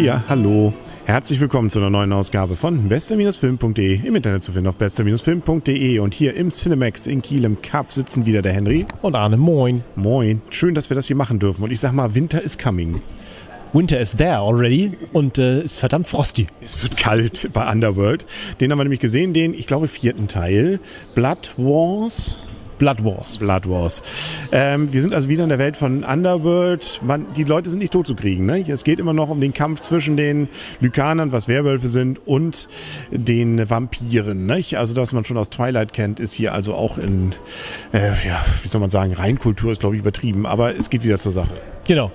Ja, hallo. Herzlich willkommen zu einer neuen Ausgabe von bester-film.de im Internet zu finden auf bester-film.de und hier im Cinemax in Kiel im Cup sitzen wieder der Henry. Und Arne, moin. Moin. Schön, dass wir das hier machen dürfen. Und ich sag mal, Winter is coming. Winter is there already und äh, ist verdammt frosty. Es wird kalt bei Underworld. Den haben wir nämlich gesehen, den, ich glaube, vierten Teil. Blood Wars. Blood Wars. Blood Wars. Ähm, wir sind also wieder in der Welt von Underworld. Man, die Leute sind nicht tot zu kriegen. Ne? Es geht immer noch um den Kampf zwischen den Lykanern, was Werwölfe sind, und den Vampiren. Ne? Also das man schon aus Twilight kennt, ist hier also auch in, äh, ja, wie soll man sagen, Reinkultur ist glaube ich übertrieben, aber es geht wieder zur Sache. Genau.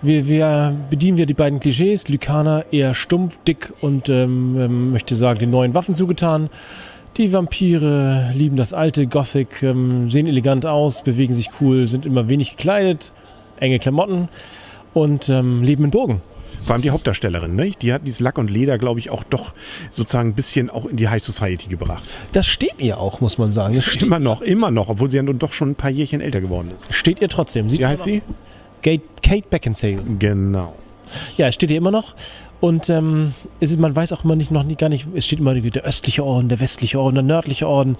Wir, wir bedienen wir die beiden Klischees. Lykaner eher stumpf, dick und ähm, ähm, möchte sagen, den neuen Waffen zugetan. Die Vampire lieben das alte Gothic, ähm, sehen elegant aus, bewegen sich cool, sind immer wenig gekleidet, enge Klamotten und ähm, leben in Burgen. Vor allem die Hauptdarstellerin, ne? die hat dieses Lack und Leder, glaube ich, auch doch sozusagen ein bisschen auch in die High Society gebracht. Das steht ihr auch, muss man sagen. Das Immer noch, immer noch, obwohl sie ja nun doch schon ein paar Jährchen älter geworden ist. steht ihr trotzdem. Sieht Wie heißt sie? Kate, Kate Beckinsale. Genau. Ja, es steht hier immer noch. Und ähm, es ist, man weiß auch immer nicht, noch nie, gar nicht, es steht immer der östliche Orden, der westliche Orden, der nördliche Orden.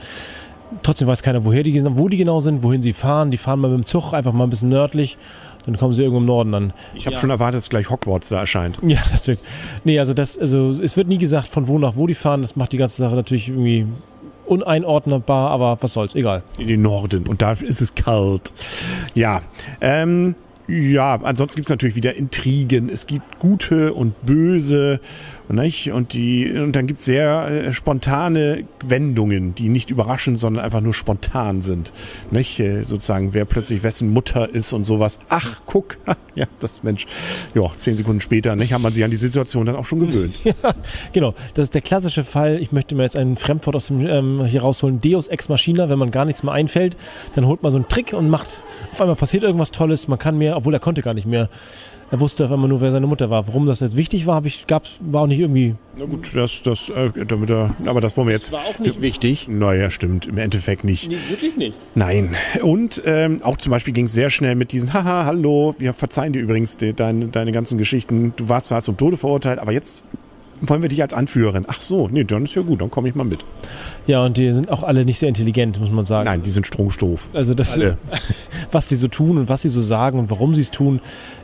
Trotzdem weiß keiner, woher die, wo die genau sind, wohin sie fahren. Die fahren mal mit dem Zug einfach mal ein bisschen nördlich. Dann kommen sie irgendwo im Norden an. Ich habe schon erwartet, dass gleich Hogwarts da erscheint. Ja, das wird. Nee, also das, also es wird nie gesagt, von wo nach wo die fahren. Das macht die ganze Sache natürlich irgendwie uneinordnbar, aber was soll's, egal. In den Norden. Und da ist es kalt. Ja. Ähm, ja, ansonsten gibt's natürlich wieder Intrigen. Es gibt gute und böse. Nicht? Und, die, und dann gibt's sehr äh, spontane Wendungen, die nicht überraschen, sondern einfach nur spontan sind. Nicht? Äh, sozusagen, wer plötzlich wessen Mutter ist und sowas. Ach, guck, ja, das Mensch. Ja, zehn Sekunden später nicht, hat man sich an die Situation dann auch schon gewöhnt. Ja, genau. Das ist der klassische Fall. Ich möchte mir jetzt ein Fremdwort aus dem ähm, hier rausholen. Deus ex machina, wenn man gar nichts mehr einfällt, dann holt man so einen Trick und macht, auf einmal passiert irgendwas Tolles. Man kann mehr, obwohl er konnte gar nicht mehr. Er wusste auf einmal nur, wer seine Mutter war. Warum das jetzt wichtig war, habe ich, gab's, war auch nicht irgendwie. Na gut, das, das, äh, damit er, aber das wollen wir jetzt. war auch nicht wichtig. Naja, stimmt, im Endeffekt nicht. Nee, wirklich nicht. Nein. Und ähm, auch zum Beispiel ging es sehr schnell mit diesen, haha, hallo, wir verzeihen dir übrigens die, deine, deine ganzen Geschichten. Du warst zwar zum Tode verurteilt, aber jetzt wollen wir dich als Anführerin. Ach so, nee, dann ist ja gut, dann komme ich mal mit. Ja, und die sind auch alle nicht sehr intelligent, muss man sagen. Nein, die sind stromstoff. Also das, Alle. was die so tun und was sie so sagen und warum sie es tun,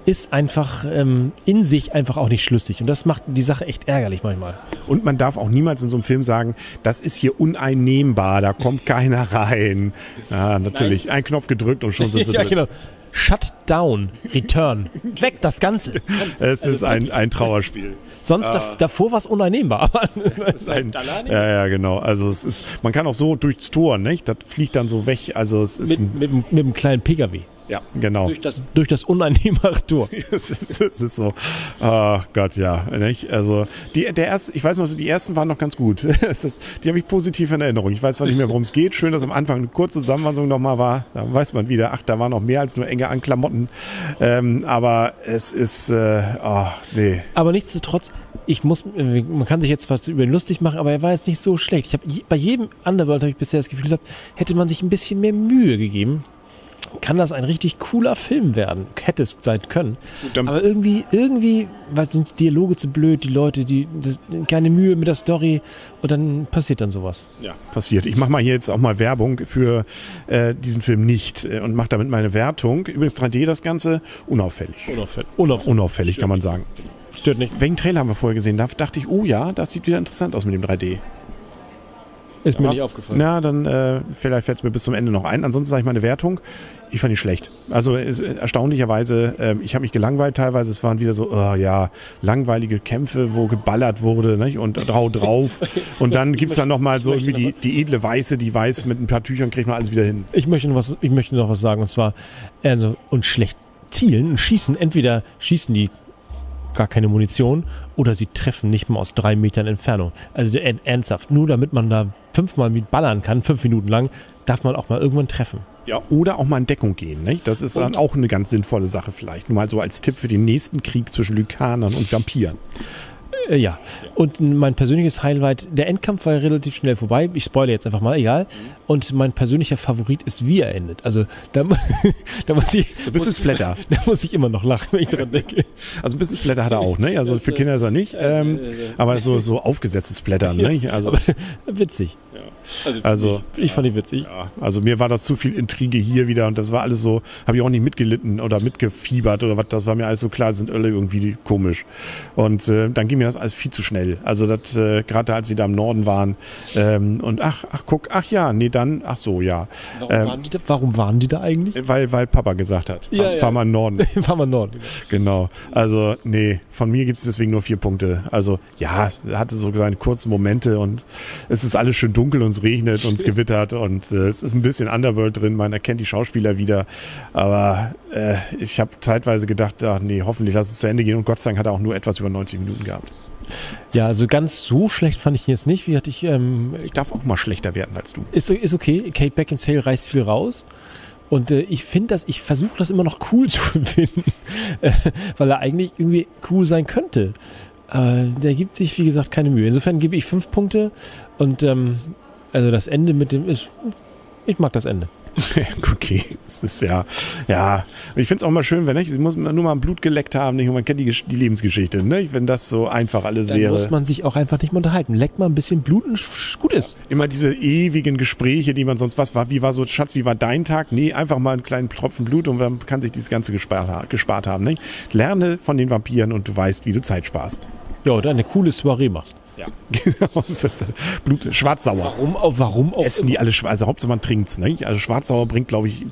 ist einfach ähm, in sich einfach auch nicht schlüssig. Und das macht die Sache echt ärgerlich manchmal. Und man darf auch niemals in so einem Film sagen, das ist hier uneinnehmbar, da kommt keiner rein. Ja, natürlich, ein Knopf gedrückt und schon sind sie ja, drin. genau. Shut down, return. Weg das Ganze. Es ist ein, ein Trauerspiel. Sonst dav- davor war es uneinnehmbar. Aber Es ist ein, ja, ja, genau. Also es ist, man kann auch so durchs Tor, nicht? Das fliegt dann so weg. Also es ist mit, ein, mit, mit einem kleinen Pkw. Ja, genau. Durch das, durch das uneinnehmbare Tor. Es ist, es ist so. Oh Gott, ja. Nicht? Also die, der erste, ich weiß noch, so, die ersten waren noch ganz gut. Ist, die habe ich positiv in Erinnerung. Ich weiß zwar nicht mehr, worum es geht. Schön, dass am Anfang eine kurze Zusammenfassung nochmal war. Da weiß man wieder, ach, da war noch mehr als nur enge an Klamotten. Ähm, aber es ist, äh, oh, nee. Aber nichtsdestotrotz, ich muss, äh, man kann sich jetzt was über ihn lustig machen, aber er war jetzt nicht so schlecht. Ich habe bei jedem Underworld habe ich bisher das Gefühl gehabt, hätte man sich ein bisschen mehr Mühe gegeben, kann das ein richtig cooler Film werden. Hätte es sein können. aber irgendwie, irgendwie, sind die Dialoge zu blöd, die Leute, die, das, keine Mühe mit der Story und dann passiert dann sowas. Ja, passiert. Ich mache mal hier jetzt auch mal Werbung für äh, diesen Film nicht äh, und mache damit meine Wertung. Übrigens 3D das Ganze unauffällig. Unauffällig. Unauffällig kann man sagen. Stört nicht. Welchen Trailer haben wir vorher gesehen? Da dachte ich, oh ja, das sieht wieder interessant aus mit dem 3D. Ist mir nicht aufgefallen. Na, dann äh, vielleicht fällt es mir bis zum Ende noch ein. Ansonsten sage ich meine Wertung. Ich fand die schlecht. Also es, äh, erstaunlicherweise, äh, ich habe mich gelangweilt teilweise. Es waren wieder so, oh, ja, langweilige Kämpfe, wo geballert wurde nicht? und drau drauf. Und dann gibt's dann noch mal so irgendwie die, die edle Weiße, die weiß, mit ein paar Tüchern kriegt man alles wieder hin. Ich möchte noch was, ich möchte noch was sagen, und zwar, also, und schlecht zielen und schießen. Entweder schießen die gar keine Munition oder sie treffen nicht mal aus drei Metern Entfernung. Also der- ernsthaft, nur damit man da fünfmal mit ballern kann, fünf Minuten lang, darf man auch mal irgendwann treffen. Ja. Oder auch mal in Deckung gehen. Nicht? Das ist dann Und- auch eine ganz sinnvolle Sache vielleicht. Nur mal so als Tipp für den nächsten Krieg zwischen Lykanern und Vampiren. Äh, ja. Und mein persönliches Highlight, der Endkampf war relativ schnell vorbei. Ich spoilere jetzt einfach mal, egal. Und mein persönlicher Favorit ist, wie er endet. Also da, da muss ich. So ein bisschen Splatter. Da muss ich immer noch lachen, wenn ich daran denke. Also ein bisschen Splatter hat er auch, ne? Also für Kinder ist er nicht. Ähm, aber so, so aufgesetztes Splatter, ne? Also, witzig. Also, also ich fand die witzig. Ja, also mir war das zu viel Intrige hier wieder und das war alles so, habe ich auch nicht mitgelitten oder mitgefiebert oder was, das war mir alles so klar, sind alle irgendwie komisch. Und äh, dann ging mir das alles viel zu schnell. Also das, äh, gerade als sie da im Norden waren ähm, und ach, ach, guck, ach ja, nee, dann, ach so, ja. Warum, ähm, waren, die da, warum waren die da eigentlich? Weil, weil Papa gesagt hat, ja, fahr, ja. fahr mal in Norden. fahr mal in Norden. Genau. Also, nee, von mir gibt es deswegen nur vier Punkte. Also, ja, es hatte so seine kurzen Momente und es ist alles schön dunkel und es regnet und es gewittert und äh, es ist ein bisschen Underworld drin, man erkennt die Schauspieler wieder, aber äh, ich habe zeitweise gedacht, ach nee, hoffentlich lass es zu Ende gehen und Gott sei Dank hat er auch nur etwas über 90 Minuten gehabt. Ja, also ganz so schlecht fand ich ihn jetzt nicht. Wie hatte ich, ähm, ich darf auch mal schlechter werden als du. Ist, ist okay. Kate Beckinsale reißt viel raus. Und äh, ich finde das, ich versuche das immer noch cool zu finden, äh, weil er eigentlich irgendwie cool sein könnte. Äh, der gibt sich, wie gesagt, keine Mühe. Insofern gebe ich fünf Punkte und ähm, also das Ende mit dem ist. Ich mag das Ende. okay, es ist ja, ja. Ich finde es auch mal schön, wenn ich, sie muss nur mal ein Blut geleckt haben, nicht? Und man kennt die, die Lebensgeschichte, ne? Wenn das so einfach alles Dann wäre. muss man sich auch einfach nicht mehr unterhalten. Leckt mal ein bisschen Blut und gut ist. Immer diese ewigen Gespräche, die man sonst was war. Wie war so, Schatz, wie war dein Tag? Nee, einfach mal einen kleinen Tropfen Blut und dann kann sich dieses Ganze gespart, gespart haben, ne? Lerne von den Vampiren und du weißt, wie du Zeit sparst. Ja, oder eine coole Soiree machst. Ja, genau. Das ist Blut, schwarzsauer. Warum auch, warum auch? Essen die alle schwarz, also Hauptsache man trinkt's, ne? Also schwarzsauer bringt, glaube ich,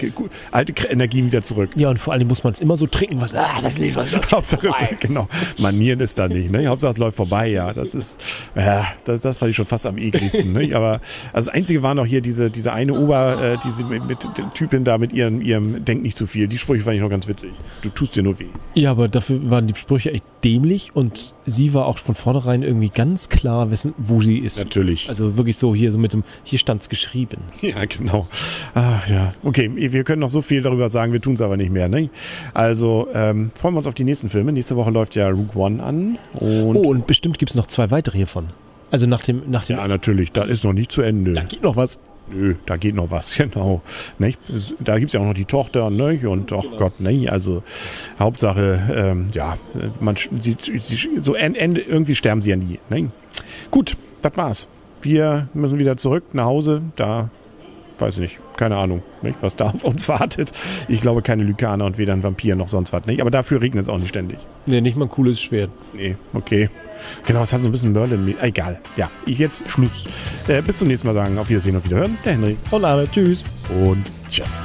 alte Energien wieder zurück. Ja, und vor allem muss man es immer so trinken, was, ah, das liegt was Hauptsache, es, genau. Manieren ist da nicht, ne? Hauptsache es läuft vorbei, ja. Das ist, ja, das, das fand ich schon fast am ekligsten, ne? Aber, also das Einzige war noch hier diese, diese eine Ober, äh, diese mit, mit Typin da mit ihrem, ihrem Denk nicht zu viel. Die Sprüche fand ich noch ganz witzig. Du tust dir nur weh. Ja, aber dafür waren die Sprüche echt dämlich und sie war auch von vornherein irgendwie ganz klar wissen, wo sie ist. Natürlich. Also wirklich so hier, so mit dem, hier stand's geschrieben. Ja, genau. Ah, ja. Okay, wir können noch so viel darüber sagen, wir tun es aber nicht mehr. Ne? Also ähm, freuen wir uns auf die nächsten Filme. Nächste Woche läuft ja Rook One an. Und oh, und bestimmt gibt's noch zwei weitere hiervon. Also nach dem, nach dem. Ja, natürlich, da ist noch nicht zu Ende. Da geht noch was. Nö, da geht noch was, genau. Nicht? Da gibt's ja auch noch die Tochter, ne? Und ach genau. Gott, ne? Also Hauptsache, ähm, ja, man sie, sie, so Ende, irgendwie sterben sie ja nie. Ne? Gut, das war's. Wir müssen wieder zurück nach Hause. Da weiß ich nicht, keine Ahnung, nicht, was da auf uns wartet. Ich glaube keine Lykaner und weder ein Vampir noch sonst was, nicht? Aber dafür regnet es auch nicht ständig. Nee, nicht mal ein cooles Schwert. Nee, okay. Genau, es hat so ein bisschen Merlin. Egal. Ja, ich jetzt Schluss. Äh, bis zum nächsten Mal sagen. Auf Wiedersehen und Wiederhören. Der Henry. Und alle. Tschüss. Und tschüss.